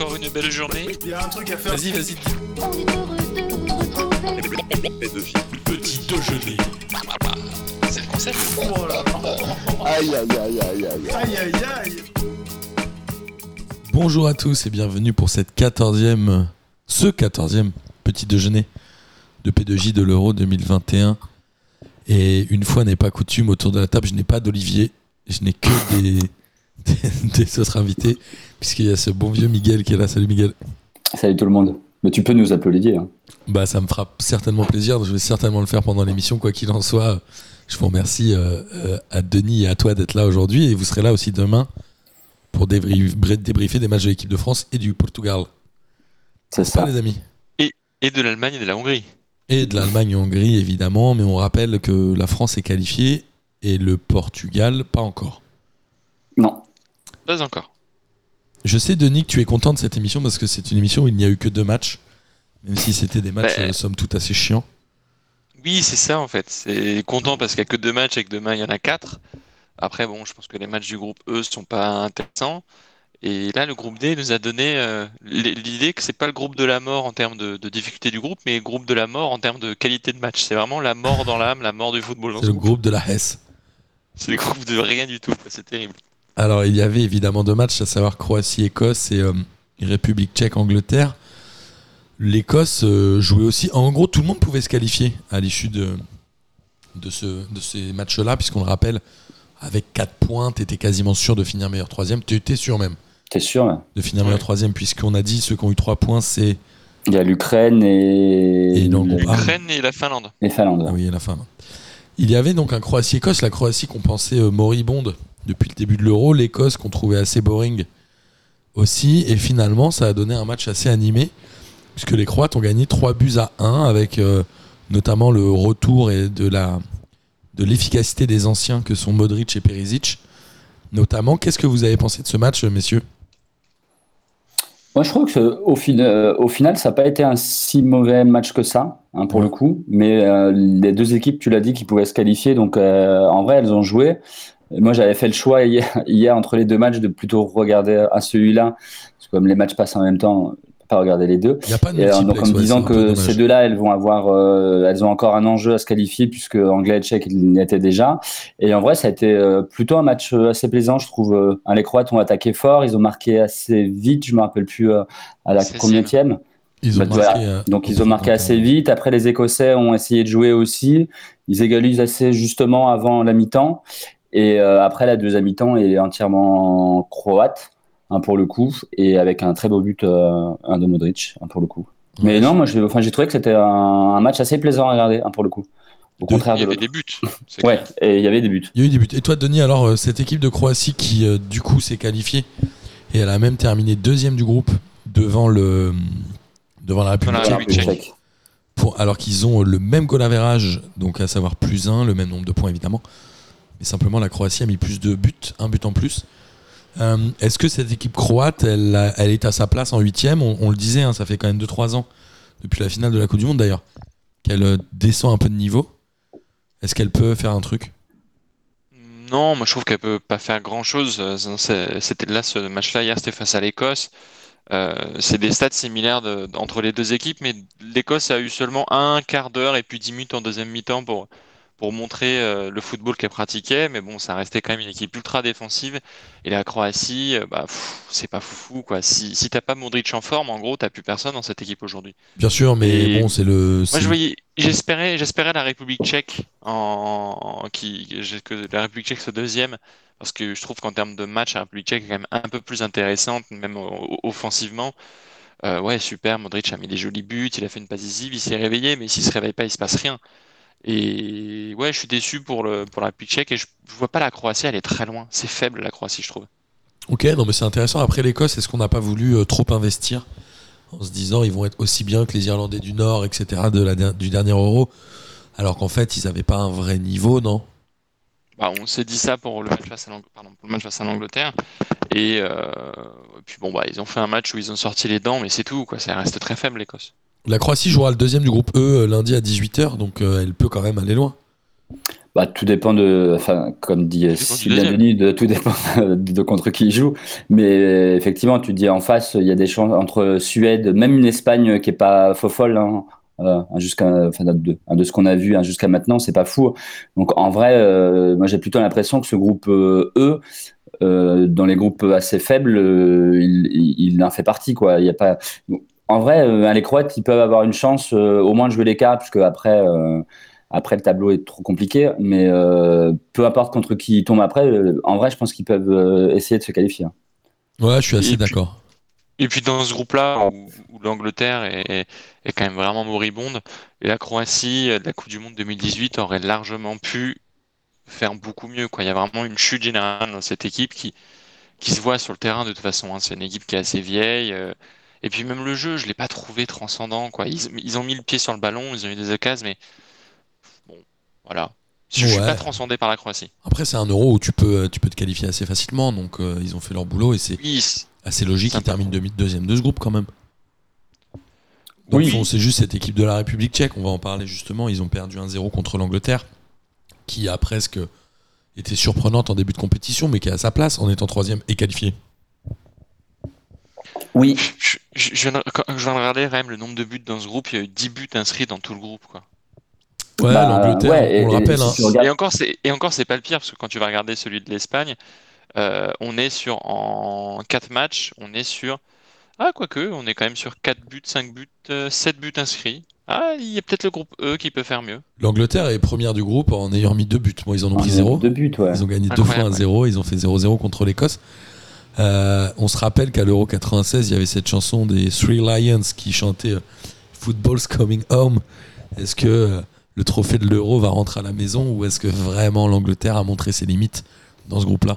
encore une belle journée. Il y a un truc à faire. Vas-y, vas-y. On est heureux de vous retrouver. Petit déjeuner. C'est le concept. Oh. Aïe aïe aïe aïe aïe. Aïe aïe aïe. Bonjour à tous et bienvenue pour cette 14e, ce 14e petit déjeuner de P2J de l'Euro 2021. Et une fois n'est pas coutume autour de la table, je n'ai pas d'Olivier, je n'ai que des, des, autres invités, puisqu'il y a ce bon vieux Miguel qui est là. Salut Miguel. Salut tout le monde. Mais tu peux nous applaudir. Hein. Bah, ça me fera certainement plaisir. Je vais certainement le faire pendant l'émission, quoi qu'il en soit. Je vous remercie euh, euh, à Denis et à toi d'être là aujourd'hui. Et vous serez là aussi demain pour débrief- débriefer des matchs de l'équipe de France et du Portugal. C'est Ça, ça. les amis. Et de l'Allemagne et de la Hongrie. Et de l'Allemagne et Hongrie, évidemment. Mais on rappelle que la France est qualifiée et le Portugal, pas encore. Pas encore. Je sais, Denis, que tu es content de cette émission parce que c'est une émission où il n'y a eu que deux matchs. Même si c'était des matchs, Bah, euh, somme toute, assez chiants. Oui, c'est ça en fait. C'est content parce qu'il n'y a que deux matchs et que demain il y en a quatre. Après, bon, je pense que les matchs du groupe E sont pas intéressants. Et là, le groupe D nous a donné euh, l'idée que c'est pas le groupe de la mort en termes de, de difficulté du groupe, mais le groupe de la mort en termes de qualité de match. C'est vraiment la mort dans l'âme, la mort du football C'est ce le groupe de la Hesse. C'est le groupe de rien du tout. C'est terrible. Alors, il y avait évidemment deux matchs, à savoir Croatie-Écosse et euh, République tchèque-Angleterre. L'Écosse euh, jouait aussi. En gros, tout le monde pouvait se qualifier à l'issue de, de, ce, de ces matchs-là, puisqu'on le rappelle, avec 4 points, tu étais quasiment sûr de finir meilleur troisième. Tu étais sûr même T'es sûr là de finir meilleur troisième, puisqu'on a dit ceux qui ont eu 3 points, c'est. Il y a l'Ukraine et, Et. L'Ukraine et la Finlande. et Finlande. Ah oui, la fin. là. Il y avait donc un Croatie-Écosse, la Croatie qu'on pensait euh, moribonde depuis le début de l'Euro, l'Écosse qu'on trouvait assez boring aussi, et finalement ça a donné un match assez animé, puisque les Croates ont gagné 3 buts à 1 avec euh, notamment le retour et de la de l'efficacité des anciens que sont Modric et Perisic. Notamment, qu'est-ce que vous avez pensé de ce match, messieurs? Moi, je trouve que ce- au, fin- euh, au final, ça n'a pas été un si mauvais match que ça, hein, pour Ouais. le coup. Mais euh, les deux équipes, tu l'as dit, qui pouvaient se qualifier. Donc, euh, en vrai, elles ont joué. Moi, j'avais fait le choix hier, hier, entre les deux matchs de plutôt regarder à celui-là. Parce que comme les matchs passent en même temps, on peut pas regarder les deux. Il n'y a pas de Et donc en me disant que ces deux-là, elles vont avoir, euh, elles ont encore un enjeu à se qualifier puisque anglais et tchèque ils y étaient déjà. Et en vrai, ça a été euh, plutôt un match euh, assez plaisant, je trouve. Hein, les Croates ont attaqué fort, ils ont marqué assez vite. Je me rappelle plus euh, à la combienième. Ils ont Bah, marqué, voilà. Donc ils ont marqué assez vite. Après, les Écossais ont essayé de jouer aussi. Ils égalisent assez justement avant la mi-temps. Et euh, après, la deuxième mi-temps est entièrement croate, hein, pour le coup, et avec un très beau but, euh, un de Modric, hein, pour le coup. Mais non, moi, j'ai enfin, trouvé que c'était un, un match assez plaisant à regarder, hein, pour le coup. Au De- contraire Il y de avait des buts. Ouais, et il y avait des buts. Il y a eu des buts. Et toi, Denis, alors, euh, cette équipe de Croatie qui, euh, du coup, s'est qualifiée et elle a même terminé deuxième du groupe devant, le, devant la République la tchèque. République tchèque. Tchèque. Pour, alors qu'ils ont le même goal donc à savoir plus 1, le même nombre de points évidemment. Mais simplement, la Croatie a mis plus de buts, un but en plus. Euh, Est-ce que cette équipe croate, elle, elle est à sa place en huitième? On, on le disait, hein, ça fait quand même 2-3 ans, depuis la finale de la Coupe du Monde d'ailleurs, qu'elle euh, descend un peu de niveau. Est-ce qu'elle peut faire un truc? Non, moi je trouve qu'elle peut pas faire grand-chose. Euh, C'était là ce match-là hier, c'était face à l'Écosse. C'est des stats similaires entre les deux équipes, mais l'Écosse a eu seulement un quart d'heure et puis 10 minutes en deuxième mi-temps pour, pour montrer euh, le football qu'elle pratiquait. Mais bon, ça restait quand même une équipe ultra défensive. Et la Croatie, euh, bah, c'est pas foufou quoi. Si, si t'as pas Modric en forme, en gros, t'as plus personne dans cette équipe aujourd'hui. Bien sûr, mais Et- bon, c'est le. Moi, je voyais, j'espérais, j'espérais la République tchèque en, qui, que la République tchèque soit deuxième, parce que je trouve qu'en termes de match, la République tchèque est quand même un peu plus intéressante, même offensivement. Euh, ouais, super, Modric a mis des jolis buts, il a fait une passe décisive, il s'est réveillé, mais s'il se réveille pas, il se passe rien. Et ouais, je suis déçu pour le, pour la tchèque, et je, je vois pas la Croatie, elle est très loin. C'est faible, la Croatie, je trouve. Ok, non, mais c'est intéressant. Après l'Écosse, est-ce qu'on n'a pas voulu euh, trop investir en se disant ils vont être aussi bien que les Irlandais du Nord, etc., de la, der- du dernier Euro, alors qu'en fait, ils n'avaient pas un vrai niveau, non? Bah, on s'est dit ça pour le match face à l'Ang- pardon, pour le match face à l'Angleterre. Et, euh, et puis bon, bah, ils ont fait un match où ils ont sorti les dents, mais c'est tout, quoi. Ça reste très faible, l'Écosse. La Croatie jouera le deuxième du groupe E euh, lundi à 18h, donc euh, elle peut quand même aller loin. Bah, tout dépend de, enfin, comme dit Sylvain. Denis, de, tout dépend de contre qui il joue. Mais effectivement, tu dis en face, il y a des chances entre Suède, même une Espagne qui est pas faux folle, hein, euh, jusqu'à, enfin, de, de ce qu'on a vu hein, jusqu'à maintenant, c'est pas fou. Donc en vrai, euh, moi j'ai plutôt l'impression que ce groupe euh, E, euh, dans les groupes assez faibles, euh, il, il, il en fait partie, quoi. Il y a pas. En vrai, euh, les Croates, ils peuvent avoir une chance euh, au moins de jouer les quarts, puisque après. euh, après, le tableau est trop compliqué, mais euh, peu importe contre qui ils tombent après, euh, en vrai, je pense qu'ils peuvent euh, essayer de se qualifier. Ouais, je suis assez d'accord. Et puis dans ce groupe-là, où, où l'Angleterre est, est quand même vraiment moribonde, et la Croatie euh, de la Coupe du Monde 2018 aurait largement pu faire beaucoup mieux, quoi. Il y a vraiment une chute générale dans cette équipe qui, qui se voit sur le terrain de toute façon. hein. C'est une équipe qui est assez vieille. Et puis même le jeu, je l'ai pas trouvé transcendant, quoi. Ils, ils ont mis le pied sur le ballon, ils ont eu des occasions, mais bon, voilà. Je suis Ouais. pas transcendé par la Croatie. Après, c'est un euro où tu peux, tu peux te qualifier assez facilement, donc euh, ils ont fait leur boulot et c'est Oui, assez logique qu'ils Sympa. terminent demi- deuxième de ce groupe quand même. Donc, Oui. c'est juste cette équipe de la République tchèque, on va en parler justement. Ils ont perdu 1-0 contre l'Angleterre, qui a presque été surprenante en début de compétition, mais qui est à sa place en étant troisième et qualifié. Oui, je, je, je viens de, quand je viens de regarder quand même le nombre de buts dans ce groupe. Il y a eu 10 buts inscrits dans tout le groupe, quoi. Ouais, Bah, l'Angleterre, ouais, on le rappelle. et hein. si tu regardes- Et encore, c'est et encore, c'est pas le pire parce que quand tu vas regarder celui de l'Espagne, euh, on est sur en 4 matchs, on est sur ah quoique, on est quand même sur 4 buts, 5 buts, euh, 7 buts inscrits. Ah, il y a peut-être le groupe E qui peut faire mieux. L'Angleterre est première du groupe en ayant mis deux buts. Moi, ils en ont pris Ah, zéro. Deux buts, ouais. Ils ont gagné deux fois Incroyable, 1-0, ils ont fait 0-0 contre l'Écosse. Euh, on se rappelle qu'à l'Euro 96, il y avait cette chanson des Three Lions qui chantait euh, Football's Coming Home. Est-ce que euh, le trophée de l'Euro va rentrer à la maison ou est-ce que vraiment l'Angleterre a montré ses limites dans ce groupe-là?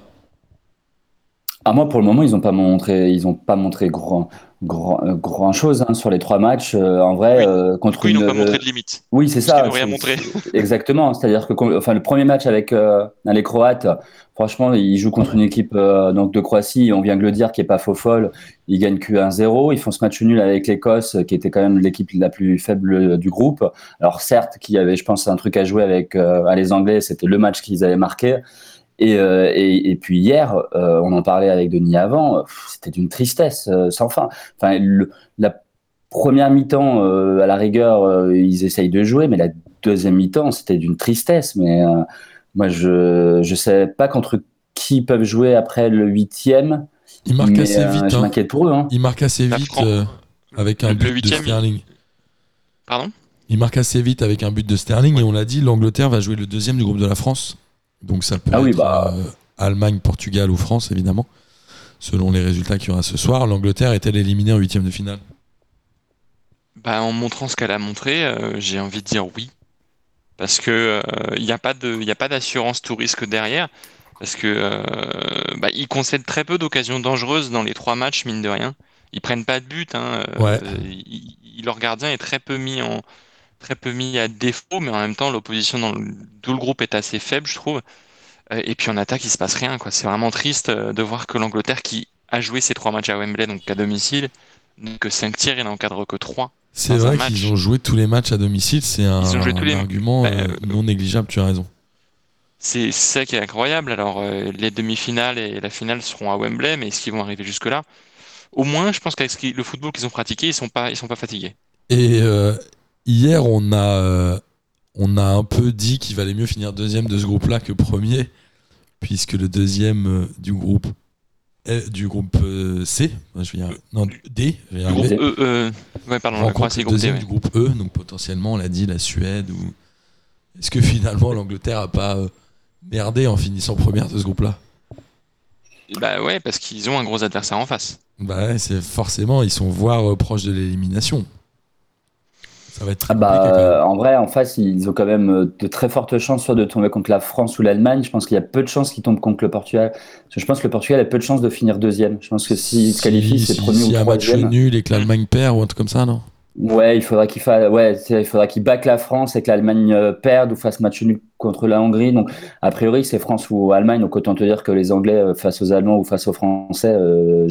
Ah, moi, pour le moment, ils n'ont pas montré, ils ont pas montré grand, grand, euh, grand chose hein, sur les trois matchs. Euh, en vrai, Oui. euh, Du contre coup, ils une. n'ont pas montré de limite. Oui, c'est Parce ça. n'ont rien c'est- montré. c'est- Exactement. C'est-à-dire que, con- enfin, le premier match avec euh, les Croates, franchement, ils jouent contre une équipe euh, donc de Croatie. On vient de le dire, qui est pas faux folle. Ils gagnent que 1-0. Ils font ce match nul avec l'Écosse, qui était quand même l'équipe la plus faible du groupe. Alors certes, qui avait, je pense, un truc à jouer avec euh, les Anglais. C'était le match qu'ils avaient marqué. Et, euh, et, et puis hier, euh, on en parlait avec Denis avant, c'était d'une tristesse euh, sans fin. Enfin, le- la première mi-temps, euh, à la rigueur, euh, ils essayent de jouer, mais la deuxième mi-temps, c'était d'une tristesse. Mais euh, moi, je je sais pas contre qui ils peuvent jouer après le huitième, Ils marquent mais assez euh, vite. je hein. m'inquiète pour eux. Hein. Ils marquent assez vite euh, avec un le but de Sterling. Pardon? Ils marquent assez vite avec un but de Sterling et on l'a dit, l'Angleterre va jouer le deuxième du groupe de la France. Donc ça peut Ah oui, être bah. euh, Allemagne, Portugal ou France évidemment, selon les résultats qu'il y aura ce soir. L'Angleterre est-elle éliminée en huitième de finale? Bah, en montrant ce qu'elle a montré, euh, j'ai envie de dire oui. Parce que euh, il n'y a pas de, il y a pas d'assurance tout risque derrière. Parce que euh, bah, ils concèdent très peu d'occasions dangereuses dans les trois matchs, mine de rien. Ils prennent pas de but. Hein, euh, Ouais. ils- ils- leur gardien est très peu mis en, très peu mis à défaut, mais en même temps l'opposition dans le, tout le groupe est assez faible, je trouve. Euh, et puis en attaque, il se passe rien, quoi. C'est vraiment triste euh, de voir que l'Angleterre, qui a joué ses trois matchs à Wembley, donc à domicile, n'a que 5 tirs et n'encadre que 3. C'est vrai qu'ils ont joué tous les matchs à domicile, c'est un, les- argument Bah, euh, non négligeable, tu as raison. C'est ça qui est incroyable. Alors, euh, les demi-finales et la finale seront à Wembley, mais est-ce qu'ils vont arriver jusque-là? Au moins, je pense qu'avec le football qu'ils ont pratiqué, ils sont pas, ils sont pas fatigués. Et euh, hier, on a, euh, on a un peu dit qu'il valait mieux finir deuxième de ce groupe-là que premier, puisque le deuxième euh, du groupe euh, du groupe euh, C, je vais non D, je vais groupe E, euh, ouais, pardon, la rencontre Croatie, le D, deuxième ouais. du groupe E, donc potentiellement, on l'a dit, la Suède. Ou... Est-ce que finalement l'Angleterre a pas merdé en finissant première de ce groupe-là? Bah ouais, parce qu'ils ont un gros adversaire en face. Bah ouais, c'est forcément, ils sont voire proches de l'élimination. Ça va être très Ah bah, compliqué quand même. en vrai, en face, ils ont quand même euh, de très fortes chances soit de tomber contre la France ou l'Allemagne. Je pense qu'il y a peu de chances qu'ils tombent contre le Portugal. Parce que je pense que le Portugal a peu de chances de finir deuxième. Je pense que s'ils se qualifient, c'est si, premier si ou y a un match troisième. nul et que l'Allemagne perd ou un truc comme ça, non? Ouais, il faudra qu'il fasse, ouais, c'est- il faudra qu'il batte la France et que l'Allemagne euh, perde ou fasse match nul contre la Hongrie. Donc, a priori, c'est France ou Allemagne. Donc, autant te dire que les Anglais euh, face aux Allemands ou face aux Français, euh,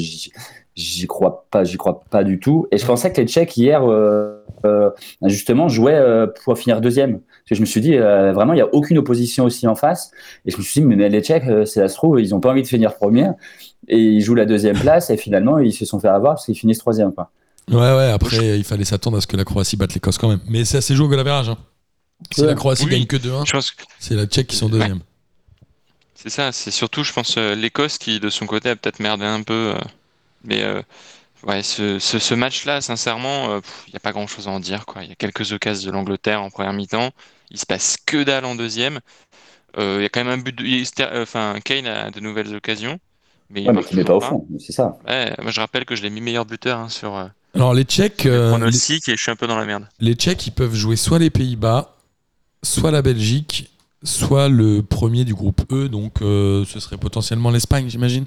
j'y- crois pas, j'y crois pas du tout. Et je pensais que les Tchèques hier, euh, euh, justement, jouaient euh, pour finir deuxième. Parce que je me suis dit, euh, vraiment, il y a aucune opposition aussi en face. Et je me suis dit, mais les Tchèques, euh, c'est ça se trouve, ils ont pas envie de finir premier. Et ils jouent la deuxième place. Et finalement, ils se sont fait avoir parce qu'ils finissent troisième. Quoi. Ouais, ouais, après, il fallait s'attendre à ce que la Croatie batte l'Écosse quand même. Mais c'est assez joué au goal average. Hein. Si Ouais. la Croatie Oui. gagne que 2-1, Je pense que c'est la Tchèque qui sont deuxième. c'est ça. C'est surtout, je pense, euh, l'Écosse qui, de son côté, a peut-être merdé un peu. Euh, mais euh, ouais, ce, ce, ce match-là, sincèrement, il n'y a pas grand-chose à en dire. quoi. Il y a quelques occasions de l'Angleterre en première mi-temps. Il se passe que dalle en deuxième. Euh, Il y a quand même un but. De... euh, Enfin, Kane a de nouvelles occasions. Mais il Ouais, mais tu mets pas au fond, c'est ça. Ouais, moi je rappelle que je l'ai mis meilleur buteur hein, sur euh, Alors, les Tchèques, le euh, les, et je suis un peu dans la merde. les Tchèques, ils peuvent jouer soit les Pays-Bas, soit la Belgique, soit le premier du groupe E. Donc, euh, ce serait potentiellement l'Espagne, j'imagine.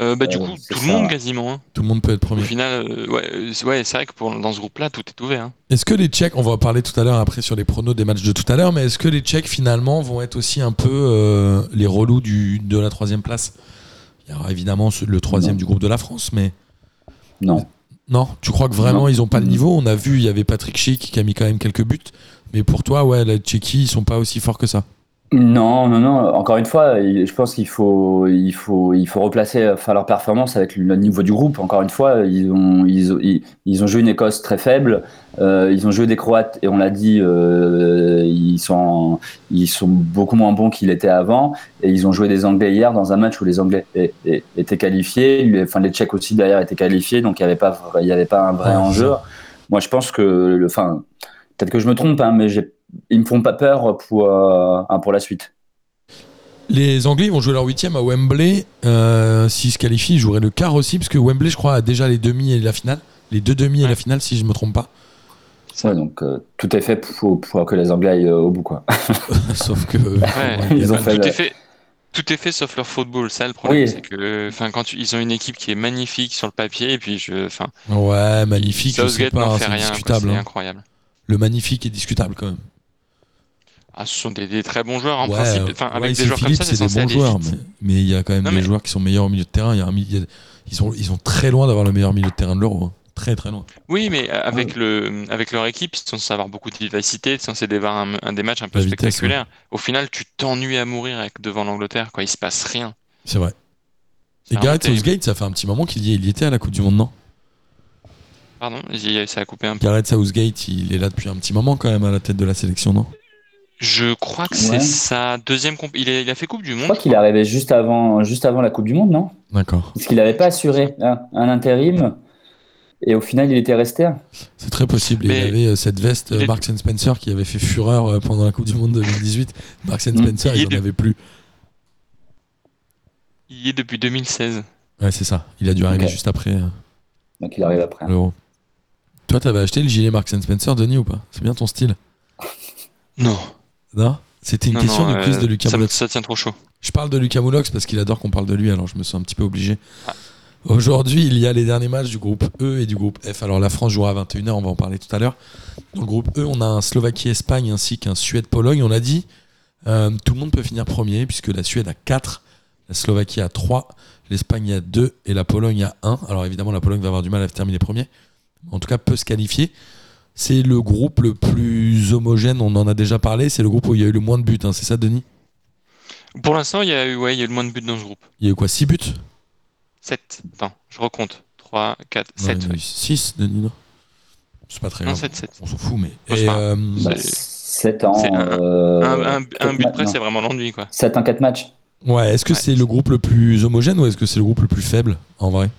Euh, bah, du coup, tout le monde quasiment. hein. Tout le monde peut être Au premier. final, euh, ouais, euh, c'est- ouais, c'est vrai que pour, dans ce groupe-là, tout est ouvert. hein. Est-ce que les Tchèques, on va en parler tout à l'heure après sur les pronos des matchs de tout à l'heure, mais est-ce que les Tchèques finalement vont être aussi un peu euh, les relous du, de la troisième place? Il y aura évidemment ce- le troisième Non. du groupe de la France, mais Non. non, tu crois que vraiment Non. ils ont pas le niveau? On a vu, il y avait Patrick Schick qui a mis quand même quelques buts, mais pour toi, ouais, la Tchéquie, ils sont pas aussi forts que ça. Non, non, non. Encore une fois, il- je pense qu'il faut, il faut, il faut replacer enfin, leur performance avec le niveau du groupe. Encore une fois, ils ont, ils, ont- ils, ils ont joué une Écosse très faible. euh, ils ont joué des Croates et on l'a dit, euh, ils sont, ils sont beaucoup moins bons qu'ils étaient avant. Et ils ont joué des Anglais hier dans un match où les Anglais é- é- étaient qualifiés. Les- Enfin, les Tchèques aussi derrière étaient qualifiés, donc il n'y avait pas, vra- il y avait pas un vrai Ouais, enjeu. Moi, je pense que, le, enfin, peut-être que je me trompe, hein, mais j'ai, ils me font pas peur pour, euh, hein, pour la suite. Les Anglais vont jouer leur huitième à Wembley. Euh, S'ils se qualifient, ils joueraient le quart aussi, parce que Wembley, je crois, a déjà les demi et la finale. Les deux demi et la finale, si je me trompe pas. Ouais, donc euh, tout est fait pour, pour que les Anglais aillent euh, au bout. Quoi. Sauf que. Ouais, Ils ont fait tout, le- est fait, tout est fait sauf leur football. Ça, le problème, Oui. c'est que enfin, quand tu- ils ont une équipe qui est magnifique sur le papier, et puis je, enfin, Ouais, magnifique, Southgate pas, n'en fait c'est rien. C'est hein. incroyable. Le magnifique est discutable quand même. Ah, ce sont des, des très bons joueurs en ouais, principe. euh, Enfin, ouais, avec des joueurs comme ça, c'est des bons joueurs, mais mais il y a quand même Non, des mais- joueurs qui sont meilleurs au milieu de terrain. Il y a un mi- il y a- ils, sont, ils sont très loin d'avoir le meilleur milieu de terrain de l'Euro. hein. Très très loin. Oui, mais euh, avec, le, avec leur équipe, ils sont censés avoir beaucoup de vivacité, ils sont censés avoir un, un des matchs un peu La vitesse, spectaculaires. Au final, tu t'ennuies à mourir avec, devant l'Angleterre, quoi. Il se passe rien. C'est vrai. Et Gareth Southgate, ça fait un petit moment qu'il y, y était à la Coupe du Monde, non? Pardon, ça a coupé un peu. Gareth Southgate, il est là depuis un petit moment quand même à la tête de la sélection, non? Je crois que Ouais. c'est sa deuxième comp. Il, est- il a fait Coupe du Je Monde. crois qu'il est arrivé juste avant, juste avant la Coupe du Monde, non? D'accord. Parce qu'il n'avait pas assuré hein, un intérim et au final il était resté. C'est très possible. Mais il y avait euh, cette veste euh, il est- Marks and Spencer qui avait fait fureur euh, pendant la Coupe du Monde 2018. Marks and Mm. Spencer, Il n'en de- avait plus. Il y est depuis 2016. Ouais, c'est ça. Il a dû arriver juste après Donc il arrive après. l'Euro. Toi, t'avais acheté le gilet Marks and Spencer, Denis, ou pas? C'est bien ton style Non. Non? C'était une Non, question non, de quiz euh, de Lucas ça, Moulox. ça tient trop chaud. Je parle de Lucas Moulox parce qu'il adore qu'on parle de lui, alors je me sens un petit peu obligé. Ah. Aujourd'hui, il y a les derniers matchs du groupe E et du groupe F. Alors la France jouera à 21h, on va en parler tout à l'heure. Dans le groupe E, on a un Slovaquie-Espagne ainsi qu'un Suède-Pologne. On a dit, euh, tout le monde peut finir premier puisque la Suède a 4, la Slovaquie a 3, l'Espagne a 2 et la Pologne a 1. Alors évidemment, la Pologne va avoir du mal à terminer premier. En tout cas, peut se qualifier. C'est le groupe le plus homogène, on en a déjà parlé. C'est le groupe où il y a eu le moins de buts, hein. c'est ça, Denis? Pour l'instant, il y a eu, ouais, il y a eu le moins de buts dans ce groupe. Il y a eu quoi 6 buts? 7. Attends, je recompte. 3, 4, 7. 6, Denis, non? C'est pas très Non, grave. 7, 7. On s'en fout, mais. Et, euh, Bah, C'est- 7 ans. un- euh, un, un- un quatre but près, c'est vraiment l'ennui, quoi. 7 en 4 matchs. ouais, est-ce que Ouais. c'est le groupe le plus homogène ou est-ce que c'est le groupe le plus faible, en vrai?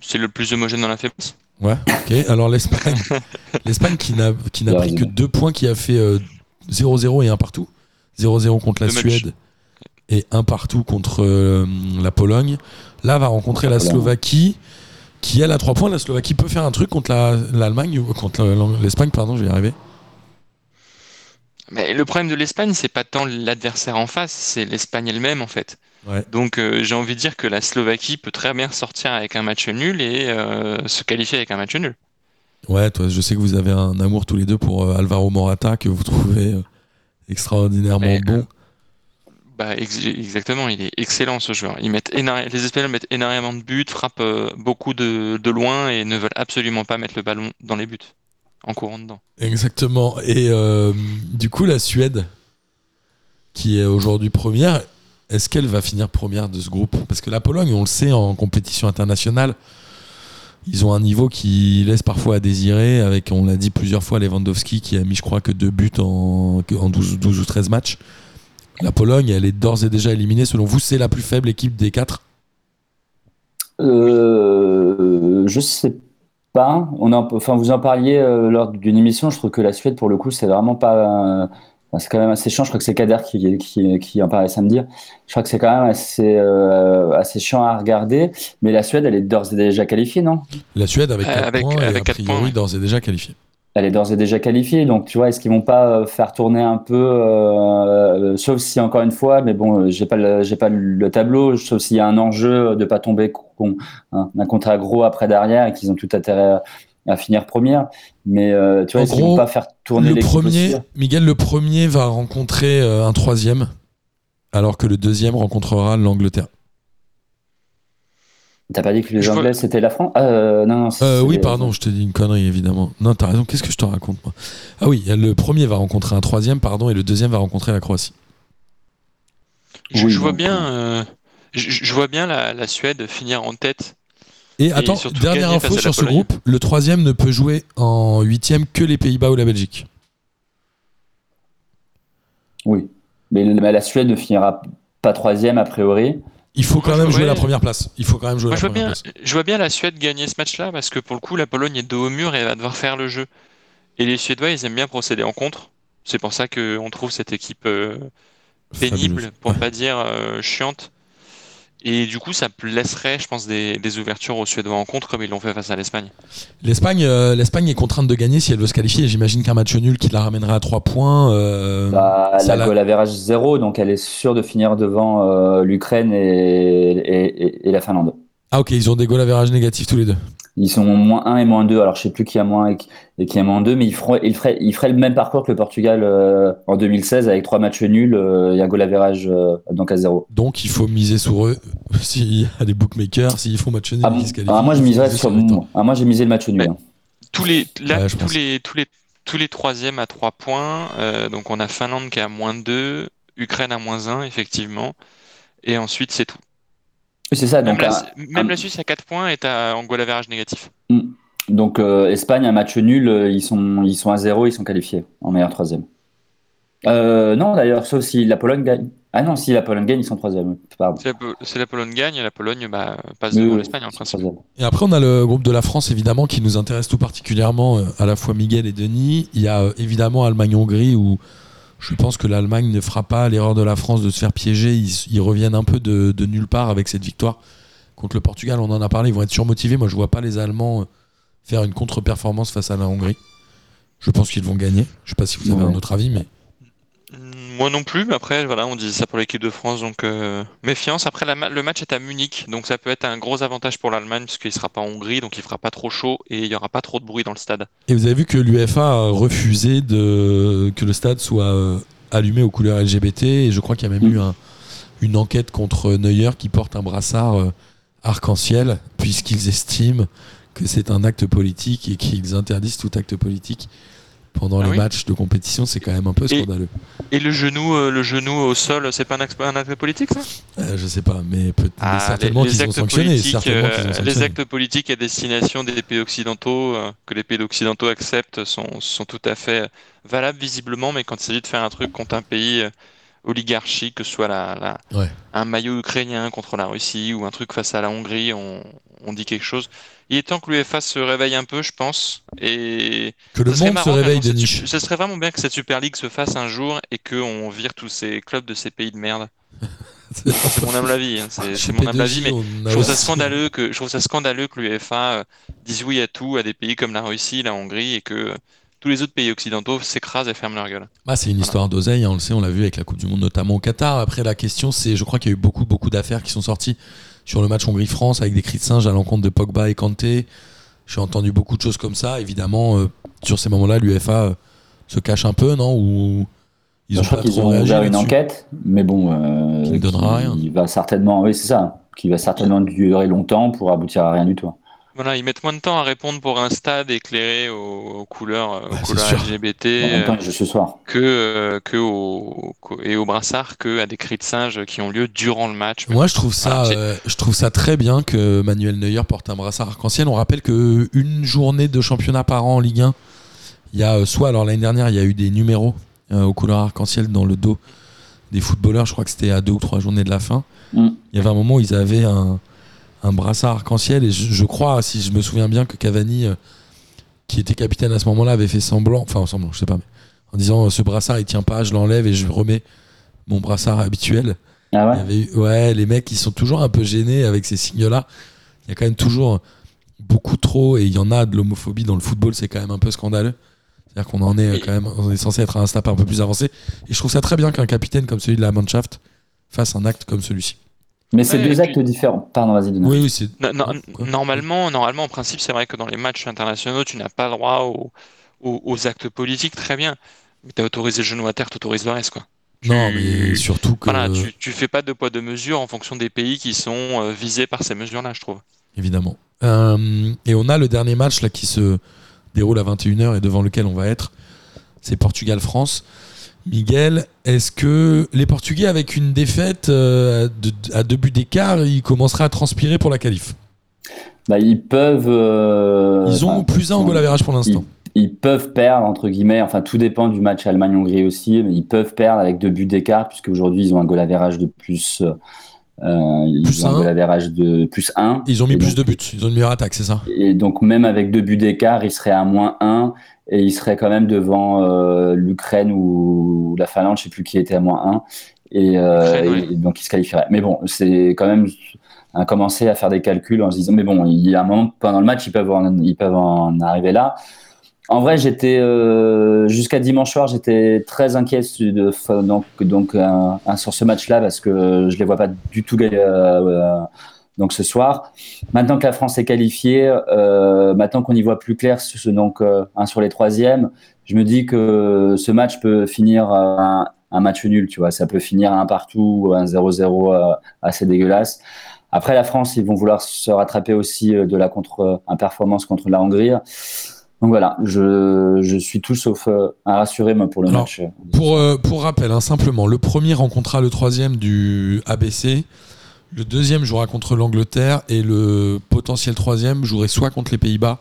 C'est le plus homogène dans la faiblesse. Ouais, ok. Alors l'Espagne, l'Espagne qui n'a qui n'a Bien pris que deux points, qui a fait euh, 0-0 et un partout. 0-0 contre la. Suède et un partout contre euh, la Pologne. Là, va rencontrer La. Slovaquie, qui elle a 3 points. La Slovaquie peut faire un truc contre la- l'Allemagne ou contre l'Espagne, pardon, je vais y arriver. Mais le problème de l'Espagne, c'est pas tant l'adversaire en face, c'est l'Espagne elle-même, en fait. Ouais. Donc, euh, j'ai envie de dire que la Slovaquie peut très bien sortir avec un match nul et euh, se qualifier avec un match nul. Ouais, toi, je sais que vous avez un amour tous les deux pour euh, Alvaro Morata que vous trouvez extraordinairement Mais, bon. Bah, ex- exactement, il est excellent ce joueur. Ils mettent les Espagnols mettent énormément de buts, frappent beaucoup de, de loin et ne veulent absolument pas mettre le ballon dans les buts, en courant dedans. Exactement. Et du coup, la Suède, qui est aujourd'hui première, est-ce qu'elle va finir première de ce groupe? Parce que la Pologne, on le sait, en compétition internationale, ils ont un niveau qui laisse parfois à désirer, avec, on l'a dit plusieurs fois, Lewandowski qui a mis, je crois, que deux buts en, que- en 12, 12 ou 13 matchs. La Pologne, elle est d'ores et déjà éliminée. Selon vous, c'est la plus faible équipe des quatre? Euh, je sais pas. On enfin, vous en parliez euh, lors d'une émission. Je trouve que la Suède, pour le coup, c'est vraiment pas. C'est quand même assez chiant. Je crois que c'est Kader qui, qui, qui en parlait samedi. Je crois que c'est quand même assez, euh, assez chiant à regarder. Mais la Suède, elle est d'ores et déjà qualifiée, non? La Suède avec Euh, 4 avec- points et avec a quatre priori points, ouais. d'ores et déjà qualifiée. Elle est d'ores et déjà qualifiée, donc tu vois, est-ce qu'ils vont pas euh, faire tourner un peu, euh, sauf si encore une fois, mais bon, euh, j'ai pas le, j'ai pas le tableau, sauf s'il y a un enjeu de pas tomber con, hein, d'un contrat gros après derrière et qu'ils ont tout intérêt à, finir première. Mais euh, tu vois, En qu'ils gros, vont pas faire tourner Le premier, aussi Miguel, le premier va rencontrer euh, un troisième, alors que le deuxième rencontrera l'Angleterre. T'as pas dit que les Je Anglais c'était la France? Euh, non, Euh, oui, pardon, je te dis une connerie, évidemment. Non, t'as raison, qu'est-ce que je te raconte, moi? Ah oui, le premier va rencontrer un troisième, pardon, et le deuxième va rencontrer la Croatie. Je, Oui, je vois bien, euh, je, je vois bien la, la Suède finir en tête. Et attends, dernière info sur ce groupe, le troisième ne peut jouer en huitième que les Pays-Bas ou la Belgique. Oui. Mais, la Suède ne finira pas troisième a priori. Il faut quand Moi, même jouer ouais. la première place. Il faut quand même jouer Moi, la je vois première bien, place. je vois bien la Suède gagner ce match-là parce que pour le coup, la Pologne est dos au mur et elle va devoir faire le jeu. Et les Suédois, ils aiment bien procéder en contre. C'est pour ça qu'on trouve cette équipe euh, pénible, pour Ouais. ne pas dire euh, chiante. Et du coup, ça laisserait, je pense, des, des ouvertures aux Suédois en contre comme ils l'ont fait face à l'Espagne. L'Espagne, euh, l'Espagne est contrainte de gagner si elle veut se qualifier. J'imagine qu'un match nul qui la ramènerait à 3 points. euh, Bah, ça la la- goal average zéro, donc elle est sûre de finir devant euh, l'Ukraine et, et, et- et la Finlande. Ah ok, ils ont des goals average négatifs tous les deux. Ils sont moins 1 et moins 2, alors je sais plus qui a moins et qui, et qui a moins 2, mais ils, feront, ils, feraient, ils feraient le même parcours que le Portugal euh, en 2016 avec trois matchs nuls euh, et un goal average euh, donc à zéro. Donc il faut miser sur eux. S'il y a des bookmakers, s'ils font match nul, Ah, ils se qualifient. ah, moi, je miserais miser sur, ah, moi j'ai misé le match nul. Hein. Tous les, là, Ouais, tous les, tous les, tous les troisièmes à 3 points. euh, donc on a Finlande qui est à moins 2, Ukraine à moins 1, effectivement. Et ensuite, c'est tout. C'est ça, Même, donc, la, même la Suisse à 4 points est à, en goal négatif. donc euh, Espagne, un match nul, euh, ils sont, ils sont à zéro, ils sont qualifiés en meilleur troisième. Euh, non, d'ailleurs, sauf si la Pologne gagne. Ah non, si la Pologne gagne, ils sont troisième. Pardon. Si la, si la Pologne gagne, la Pologne bah, passe devant oui, l'Espagne en principe. Et après, on a le groupe de la France, évidemment, qui nous intéresse tout particulièrement, à la fois Miguel et Denis. Il y a évidemment Allemagne-Hongrie, où je pense que l'Allemagne ne fera pas l'erreur de la France de se faire piéger. Ils, ils reviennent un peu de, de nulle part avec cette victoire contre le Portugal. On en a parlé, ils vont être surmotivés. Moi, je vois pas les Allemands euh, faire une contre-performance face à la Hongrie. Je pense qu'ils vont gagner. Je sais pas si vous avez Ouais. un autre avis, mais Moi non plus, mais après, voilà, on disait ça pour l'équipe de France, donc euh, méfiance. Après, la ma- le match est à Munich, donc ça peut être un gros avantage pour l'Allemagne, puisqu'il sera pas en Hongrie, donc il fera pas trop chaud et il y aura pas trop de bruit dans le stade. Et vous avez vu que l'UEFA a refusé de, que le stade soit euh, allumé aux couleurs LGBT. Et je crois qu'il y a même Mm. eu un- une enquête contre Neuer qui porte un brassard euh, arc-en-ciel, puisqu'ils estiment que c'est un acte politique et qu'ils interdisent tout acte politique pendant Ah les oui matchs de compétition. C'est quand même un peu Et- scandaleux. Et le genou, euh, le genou au sol, c'est pas un acte, un acte politique, ça? Euh, je sais pas, mais, peut Ah, mais certainement qu'ils ont actes sanctionné. politiques, Certainement qu'ils ont euh, les actes politiques à destination des pays occidentaux, euh, que les pays occidentaux acceptent, sont, sont tout à fait valables visiblement, mais quand il s'agit de faire un truc contre un pays euh, oligarchique, que ce soit la, la- Ouais. un maillot ukrainien contre la Russie ou un truc face à la Hongrie, on, on dit quelque chose. Il est temps que l'UEFA se réveille un peu, je pense, et Que le monde se réveille, cette Denis. su- Ça serait vraiment bien que cette Super League se fasse un jour et qu'on vire tous ces clubs de ces pays de merde. C'est mon humble avis. hein, C'est c'est mon humble avis, mais je trouve ça scandaleux que je trouve ça scandaleux que l'UEFA euh, dise oui à tout à des pays comme la Russie, la Hongrie et que euh, tous les autres pays occidentaux s'écrasent et ferment leur gueule. Ah, c'est une Voilà. histoire d'oseille, hein, on le sait, on l'a vu avec la Coupe du Monde, notamment au Qatar. Après, la question, c'est, je crois qu'il y a eu beaucoup, beaucoup d'affaires qui sont sorties sur le match Hongrie-France avec des cris de singe à l'encontre de Pogba et Kanté. J'ai entendu beaucoup de choses comme ça. Évidemment, euh, sur ces moments-là, l'UEFA euh, se cache un peu, non? Ou Ils je ont crois pas qu'ils ont ouvert une enquête, mais bon, euh, Qui ne donnera rien. Il va certainement, oui, c'est ça, qui va certainement durer longtemps pour aboutir à rien du tout. Voilà, ils mettent moins de temps à répondre pour un stade éclairé aux, aux couleurs, aux Ouais, c'est couleurs sûr. LGBT euh, ce soir. que, euh, que au, et au brassard que à des cris de singe qui ont lieu durant le match. Moi, je trouve ça, Voilà, c'est- euh, je trouve ça très bien que Manuel Neuer porte un brassard arc-en-ciel. On rappelle que une journée de championnat par an en Ligue 1, il y a euh, soit alors l'année dernière, il y a eu des numéros euh, aux couleurs arc-en-ciel dans le dos des footballeurs. Je crois que c'était à deux ou trois journées de la fin. Mm. Il y avait un moment où ils avaient un, un brassard arc-en-ciel et je, je crois, si je me souviens bien, que Cavani, euh, qui était capitaine à ce moment-là, avait fait semblant, enfin semblant, je sais pas, mais en disant euh, ce brassard il tient pas, je l'enlève et je remets mon brassard habituel. Ah ouais? Il y avait eu- ouais, les mecs, ils sont toujours un peu gênés avec ces signes-là. Il y a quand même toujours beaucoup trop, et il y en a de l'homophobie dans le football, c'est quand même un peu scandaleux. C'est-à-dire qu'on en est euh, quand même, on est censé être à un step un peu plus avancé. Et je trouve ça très bien qu'un capitaine comme celui de la Mannschaft fasse un acte comme celui-ci. Mais c'est Ouais, deux actes puis- différents. Pardon, vas-y. Oui, oui, c'est. No- no- quoi normalement, normalement, en principe, c'est vrai que dans les matchs internationaux, tu n'as pas le droit aux, aux- aux actes politiques, très bien. Mais t'as autorisé le genou à terre, t'autorises le reste, quoi. Non, Tu- mais surtout que. Voilà, tu, tu fais pas de poids de mesure en fonction des pays qui sont euh, visés par ces mesures-là, je trouve. évidemment. Euh, et on a le dernier match là qui se déroule à 21h et devant lequel on va être. C'est Portugal-France. Miguel, est-ce que les Portugais, avec une défaite euh, de- à deux buts d'écart, ils commenceraient à transpirer pour la qualif? Bah, ils peuvent. euh, Ils ont enfin, plus un au goal average pour l'instant. Ils peuvent perdre, entre guillemets, enfin tout dépend du match Allemagne-Hongrie aussi, mais ils peuvent perdre avec deux buts d'écart, puisque aujourd'hui ils ont un goal average de plus. euh, ils Plus ont un de plus 1. Ils ont mis plus donc- de buts, ils ont une meilleure attaque, c'est ça Et donc, même avec deux buts d'écart, ils seraient à moins 1 et ils seraient quand même devant euh, l'Ukraine ou la Finlande, je sais plus qui était à moins 1. Et, euh, et donc, ils se qualifieraient. Mais bon, c'est quand même à commencer à faire des calculs en se disant, mais bon, il y a un moment pendant le match, ils peuvent en, ils peuvent en arriver là. En vrai, j'étais euh, jusqu'à dimanche soir, j'étais très inquiet donc, donc euh, sur ce match-là parce que je les vois pas du tout gagner. euh, euh, donc ce soir, maintenant que la France est qualifiée, euh, maintenant qu'on y voit plus clair, donc euh, un sur les troisièmes, je me dis que ce match peut finir euh, un, un match nul, tu vois, ça peut finir un partout, un 0-0 euh, assez dégueulasse. Après la France, ils vont vouloir se rattraper aussi de la contre un performance contre la Hongrie. Donc voilà, je, je suis tout sauf euh, à rassurer moi, pour le Alors, match. Pour, euh, pour rappel, hein, simplement, le premier rencontrera le troisième du ABC, le deuxième jouera contre l'Angleterre et le potentiel troisième jouerait soit contre les Pays-Bas,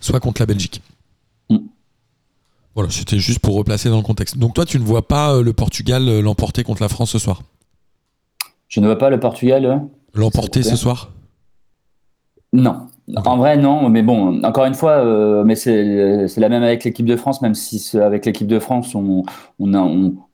soit contre la Belgique. Mm. Voilà, c'était juste pour replacer dans le contexte. Donc toi, tu ne vois pas euh, le Portugal euh, l'emporter contre la France ce soir? Je ne vois pas le Portugal. euh, L'emporter ce soir? Non. En vrai, non. Mais bon, encore une fois, euh, mais c'est c'est la même avec l'équipe de France, même si avec l'équipe de France, on, on, a,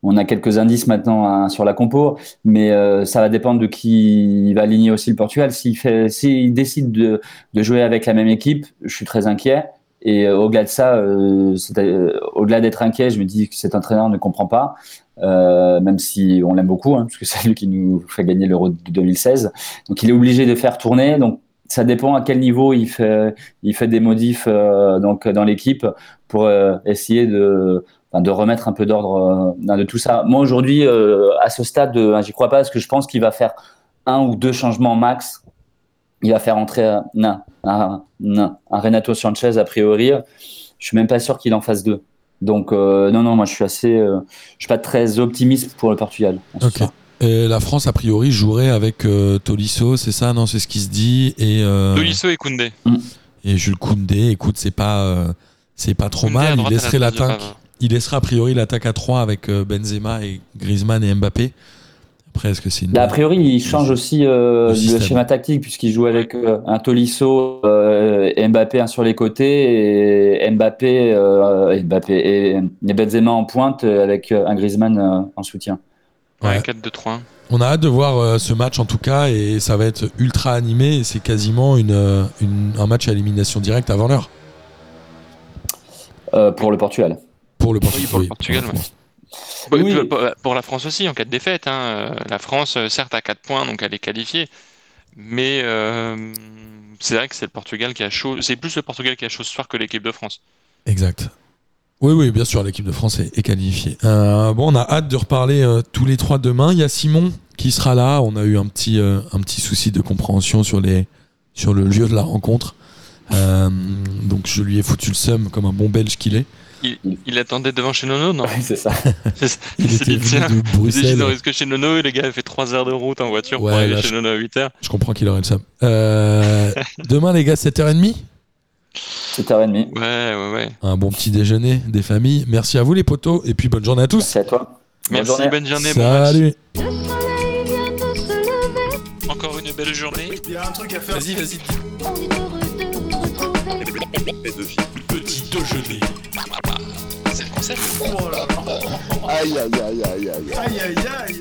on, a quelques indices maintenant hein, sur la compo. Mais euh, ça va dépendre de qui va aligner aussi le Portugal. S'il fait, s'il décide de, de jouer avec la même équipe, je suis très inquiet. Et euh, au-delà de ça, euh, euh, au-delà d'être inquiet, je me dis que cet entraîneur ne comprend pas. Euh, même si on l'aime beaucoup, hein, parce que c'est lui qui nous fait gagner l'Euro de 2016. Donc il est obligé de faire tourner. Donc ça dépend à quel niveau il fait, il fait des modifs euh, donc dans l'équipe pour euh, essayer de, de remettre un peu d'ordre euh, de tout ça. Moi aujourd'hui, à ce stade, j'y crois pas parce que je pense qu'il va faire un ou deux changements max. Il va faire entrer un, un, un, Renato Sanchez a priori. Je suis même pas sûr qu'il en fasse deux. Donc non non, moi je suis assez, je suis pas très optimiste pour le Portugal. en. Et la France, a priori, jouerait avec euh, Tolisso, c'est ça? Non, c'est ce qui se dit. Et, euh, Tolisso et Koundé. et Jules Koundé, écoute, c'est pas, euh, c'est pas trop Koundé mal. Il laisserait l'attaque. Il laissera a priori l'attaque à 3 avec euh, Benzema et Griezmann et Mbappé. Après, est-ce que c'est une. Là, Bah, a priori, il change aussi euh, Le schéma tactique puisqu'il joue avec euh, un Tolisso euh, Mbappé un sur les côtés et Mbappé, euh, et Mbappé et, et Benzema en pointe avec euh, un Griezmann euh, en soutien. Ouais, Ouais. 4-2-3. On a hâte de voir euh, ce match en tout cas et ça va être ultra animé. et C'est quasiment une, euh, une- un match à élimination directe avant l'heure Euh, pour le Portugal. pour le Portugal. pour le Portugal, pour la France. Bon, et Oui. puis, pour- la France aussi, en cas de défaite. hein. La France, certes, a 4 points, donc elle est qualifiée. Mais euh, c'est vrai que c'est le Portugal qui a chaud. C'est plus le Portugal qui a chaud ce soir que l'équipe de France. Exact. Oui, oui, bien sûr, l'équipe de France est, est qualifiée. Euh, bon, on a hâte de reparler euh, tous les trois demain. Il y a Simon qui sera là. On a eu un petit, euh, un petit souci de compréhension sur, les, sur le lieu de la rencontre. Euh, donc je lui ai foutu le seum comme un bon belge qu'il est. Il, il attendait devant chez Nono, non Ouais, c'est ça. Il s'est était dit, tiens, venu de Il Bruxelles. on risque chez Nono et le gars a fait 3 heures de route en voiture Ouais, pour aller là, chez je- Nono à 8 heures. Je comprends qu'il aurait le seum. Euh, demain, les gars, 7h30. 7h30. Ouais, ouais, ouais. Un bon petit déjeuner des familles. Merci à vous, les potos. Et puis bonne journée à tous. Merci à toi. Bonne Merci, journée. bonne journée, bon match. Salut. Le soleil vient de se lever. Encore une belle journée. Il y a un truc à faire. Vas-y, vas-y. On est heureux de vous retrouver. Petit déjeuner. C'est le concept. Oh là là. Aïe aïe aïe aïe aïe. Aïe aïe aïe.